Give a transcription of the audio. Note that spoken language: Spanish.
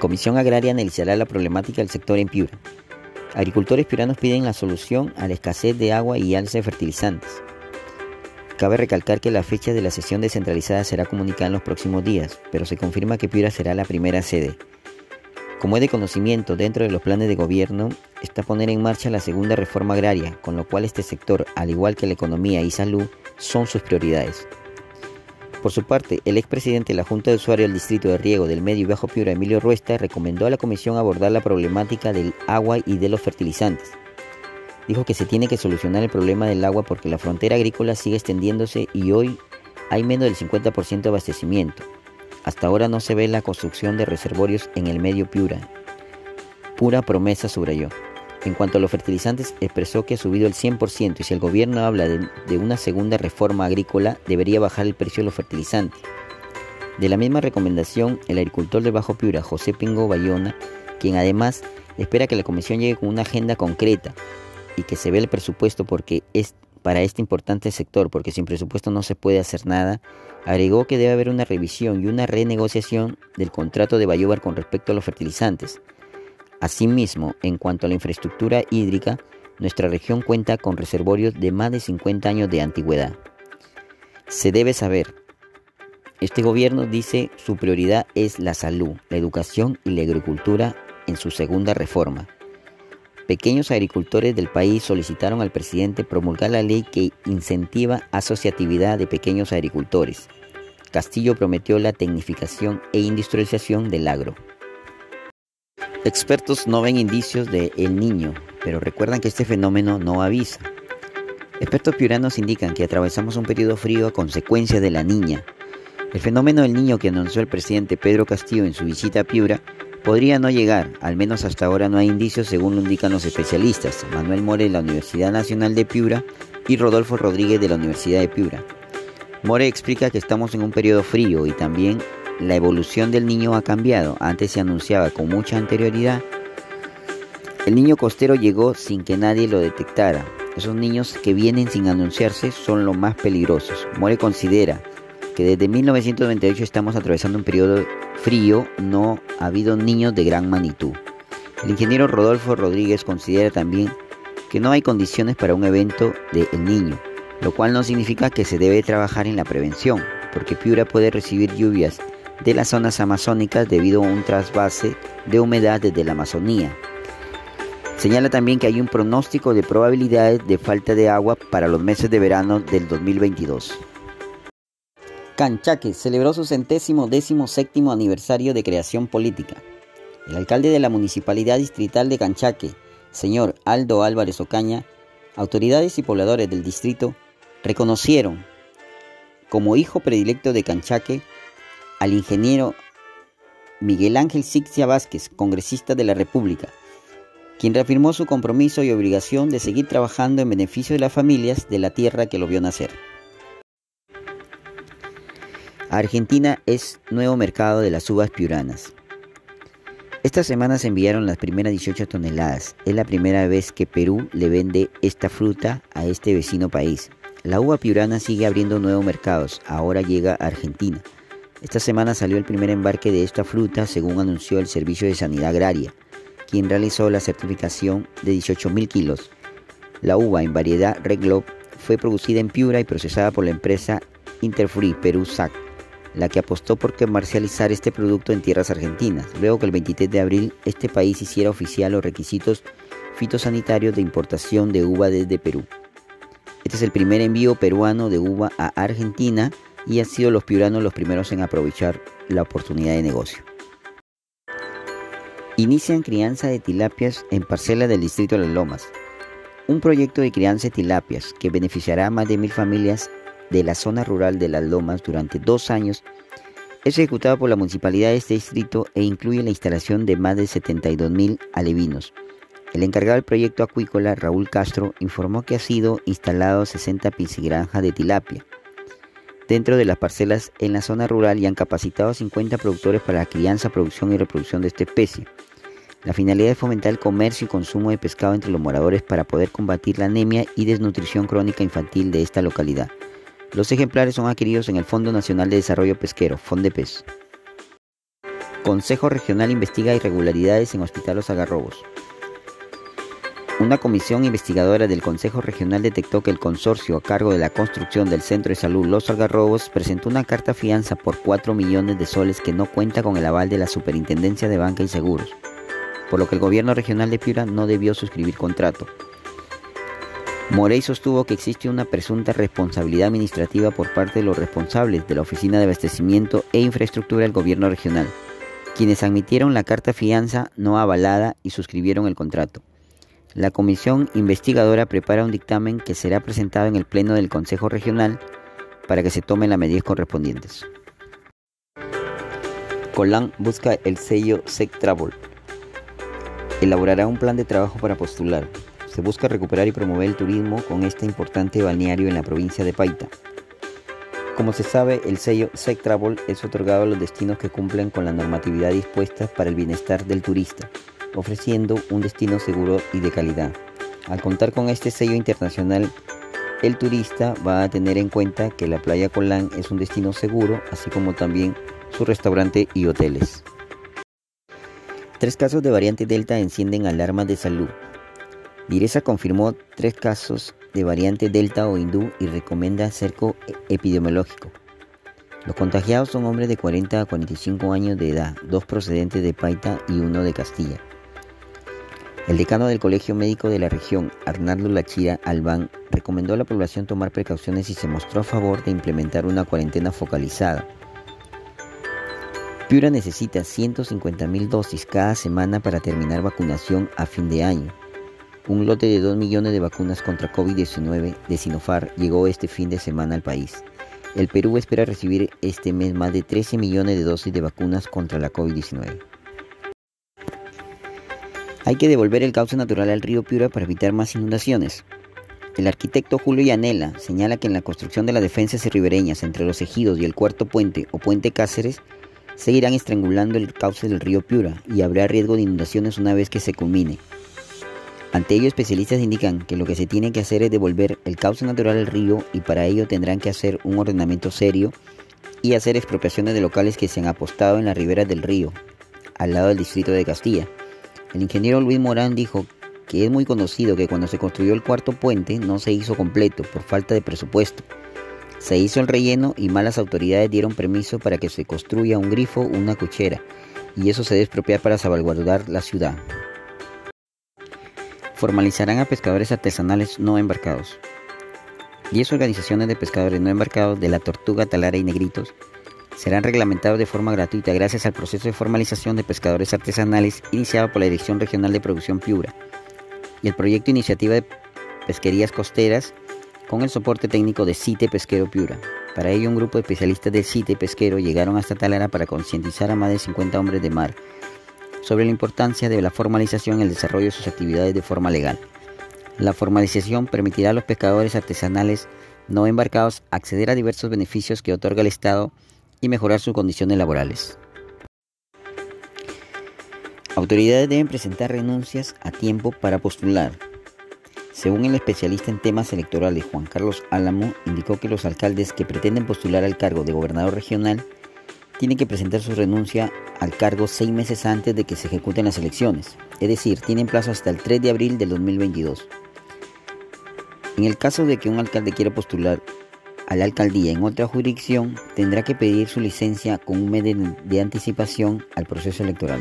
Comisión Agraria analizará la problemática del sector en Piura. Agricultores piuranos piden la solución a la escasez de agua y alza de fertilizantes. Cabe recalcar que la fecha de la sesión descentralizada será comunicada en los próximos días, pero se confirma que Piura será la primera sede. Como es de conocimiento dentro de los planes de gobierno, está poner en marcha la segunda reforma agraria, con lo cual este sector, al igual que la economía y salud, son sus prioridades. Por su parte, el expresidente de la Junta de Usuarios del Distrito de Riego del Medio y Bajo Piura, Emilio Ruesta, recomendó a la comisión abordar la problemática del agua y de los fertilizantes. Dijo que se tiene que solucionar el problema del agua porque la frontera agrícola sigue extendiéndose y hoy hay menos del 50% de abastecimiento. Hasta ahora no se ve la construcción de reservorios en el medio Piura. Pura promesa, subrayó. En cuanto a los fertilizantes, expresó que ha subido el 100% y si el gobierno habla de, una segunda reforma agrícola, debería bajar el precio de los fertilizantes. De la misma recomendación, el agricultor de Bajo Piura, José Pingo Bayona, quien además espera que la comisión llegue con una agenda concreta y que se vea el presupuesto porque es para este importante sector, porque sin presupuesto no se puede hacer nada, agregó que debe haber una revisión y una renegociación del contrato de Bayobar con respecto a los fertilizantes. Asimismo, en cuanto a la infraestructura hídrica, nuestra región cuenta con reservorios de más de 50 años de antigüedad. Se debe saber, este gobierno dice su prioridad es la salud, la educación y la agricultura en su segunda reforma. Pequeños agricultores del país solicitaron al presidente promulgar la ley que incentiva asociatividad de pequeños agricultores. Castillo prometió la tecnificación e industrialización del agro. Expertos no ven indicios de El Niño, pero recuerdan que este fenómeno no avisa. Expertos piuranos indican que atravesamos un periodo frío a consecuencia de la niña. El fenómeno del niño que anunció el presidente Pedro Castillo en su visita a Piura podría no llegar, al menos hasta ahora no hay indicios según lo indican los especialistas, Manuel More de la Universidad Nacional de Piura y Rodolfo Rodríguez de la Universidad de Piura. More explica que estamos en un periodo frío y también la evolución del niño ha cambiado. Antes se anunciaba con mucha anterioridad. El niño costero llegó sin que nadie lo detectara. Esos niños que vienen sin anunciarse son los más peligrosos. More considera que desde 1998 estamos atravesando un periodo frío, no ha habido niños de gran magnitud. El ingeniero Rodolfo Rodríguez considera también que no hay condiciones para un evento de El Niño, lo cual no significa que se debe trabajar en la prevención, porque Piura puede recibir lluvias de las zonas amazónicas debido a un trasvase de humedad desde la Amazonía. Señala también que hay un pronóstico de probabilidades de falta de agua para los meses de verano del 2022. Canchaque celebró su centésimo décimo séptimo aniversario de creación política. El alcalde de la Municipalidad Distrital de Canchaque, señor Aldo Álvarez Ocaña, autoridades y pobladores del distrito reconocieron como hijo predilecto de Canchaque al ingeniero Miguel Ángel Sixia Vázquez, congresista de la República, quien reafirmó su compromiso y obligación de seguir trabajando en beneficio de las familias de la tierra que lo vio nacer. Argentina es nuevo mercado de las uvas piuranas. Esta semana se enviaron las primeras 18 toneladas. Es la primera vez que Perú le vende esta fruta a este vecino país. La uva piurana sigue abriendo nuevos mercados. Ahora llega a Argentina. Esta semana salió el primer embarque de esta fruta, según anunció el Servicio de Sanidad Agraria, quien realizó la certificación de 18.000 kilos. La uva en variedad Red Globe fue producida en Piura y procesada por la empresa Interfree Perú SAC, la que apostó por comercializar este producto en tierras argentinas, luego que el 23 de abril este país hiciera oficial los requisitos fitosanitarios de importación de uva desde Perú. Este es el primer envío peruano de uva a Argentina y han sido los piuranos los primeros en aprovechar la oportunidad de negocio. Inician crianza de tilapias en parcelas del distrito de Las Lomas. Un proyecto de crianza de tilapias que beneficiará a más de mil familias de la zona rural de Las Lomas durante dos años es ejecutado por la municipalidad de este distrito e incluye la instalación de más de 72 mil alevinos. El encargado del proyecto acuícola, Raúl Castro, informó que ha sido instalado 60 piscigranjas de tilapia dentro de las parcelas en la zona rural y han capacitado a 50 productores para la crianza, producción y reproducción de esta especie. La finalidad es fomentar el comercio y consumo de pescado entre los moradores para poder combatir la anemia y desnutrición crónica infantil de esta localidad. Los ejemplares son adquiridos en el Fondo Nacional de Desarrollo Pesquero, FONDEPES. Consejo Regional investiga irregularidades en Hospital Los Agarrobos. Una comisión investigadora del Consejo Regional detectó que el consorcio a cargo de la construcción del Centro de Salud Los Algarrobos presentó una carta fianza por 4 millones de soles que no cuenta con el aval de la Superintendencia de Banca y Seguros, por lo que el gobierno regional de Piura no debió suscribir contrato. Morey sostuvo que existe una presunta responsabilidad administrativa por parte de los responsables de la Oficina de Abastecimiento e Infraestructura del gobierno regional quienes admitieron la carta fianza no avalada y suscribieron el contrato. La comisión investigadora prepara un dictamen que será presentado en el Pleno del Consejo Regional para que se tomen las medidas correspondientes. Colán busca el sello SEC Travel. Elaborará un plan de trabajo para postular. Se busca recuperar y promover el turismo con este importante balneario en la provincia de Paita. Como se sabe, el sello SEC Travel es otorgado a los destinos que cumplen con la normatividad dispuesta para el bienestar del turista, ofreciendo un destino seguro y de calidad. Al contar con este sello internacional, el turista va a tener en cuenta que la playa Colán es un destino seguro, así como también su restaurante y hoteles. Tres casos de variante Delta encienden alarmas de salud. Direza confirmó tres casos de variante Delta o hindú y recomienda cerco epidemiológico. Los contagiados son hombres de 40 a 45 años de edad, dos procedentes de Paita y uno de Castilla. El decano del Colegio Médico de la región, Arnaldo Lachira Albán, recomendó a la población tomar precauciones y se mostró a favor de implementar una cuarentena focalizada. Piura necesita 150.000 dosis cada semana para terminar vacunación a fin de año. Un lote de 2 millones de vacunas contra COVID-19 de Sinofar llegó este fin de semana al país. El Perú espera recibir este mes más de 13 millones de dosis de vacunas contra la COVID-19. Hay que devolver el cauce natural al río Piura para evitar más inundaciones. El arquitecto Julio Yanela señala que en la construcción de las defensas ribereñas entre los ejidos y el cuarto puente o puente Cáceres, seguirán estrangulando el cauce del río Piura y habrá riesgo de inundaciones una vez que se culmine. Ante ello, especialistas indican que lo que se tiene que hacer es devolver el cauce natural al río y para ello tendrán que hacer un ordenamiento serio y hacer expropiaciones de locales que se han apostado en las riberas del río, al lado del distrito de Castilla. El ingeniero Luis Morán dijo que es muy conocido que cuando se construyó el cuarto puente no se hizo completo por falta de presupuesto. Se hizo el relleno y malas autoridades dieron permiso para que se construya un grifo una cuchera, y eso se debe expropiar para salvaguardar la ciudad formalizarán a pescadores artesanales no embarcados. 10 organizaciones de pescadores no embarcados de la Tortuga, Talara y Negritos serán reglamentados de forma gratuita gracias al proceso de formalización de pescadores artesanales iniciado por la Dirección Regional de Producción Piura y el proyecto Iniciativa de Pesquerías Costeras con el soporte técnico de CITE Pesquero Piura. Para ello, un grupo de especialistas del CITE Pesquero llegaron hasta Talara para concientizar a más de 50 hombres de mar sobre la importancia de la formalización en el desarrollo de sus actividades de forma legal. La formalización permitirá a los pescadores artesanales no embarcados acceder a diversos beneficios que otorga el Estado y mejorar sus condiciones laborales. Autoridades deben presentar renuncias a tiempo para postular. Según el especialista en temas electorales Juan Carlos Álamo, indicó que los alcaldes que pretenden postular al cargo de gobernador regional tienen que presentar su renuncia al cargo seis meses antes de que se ejecuten las elecciones, es decir, tienen plazo hasta el 3 de abril del 2022. En el caso de que un alcalde quiera postular a la alcaldía en otra jurisdicción, tendrá que pedir su licencia con un mes de, de anticipación al proceso electoral.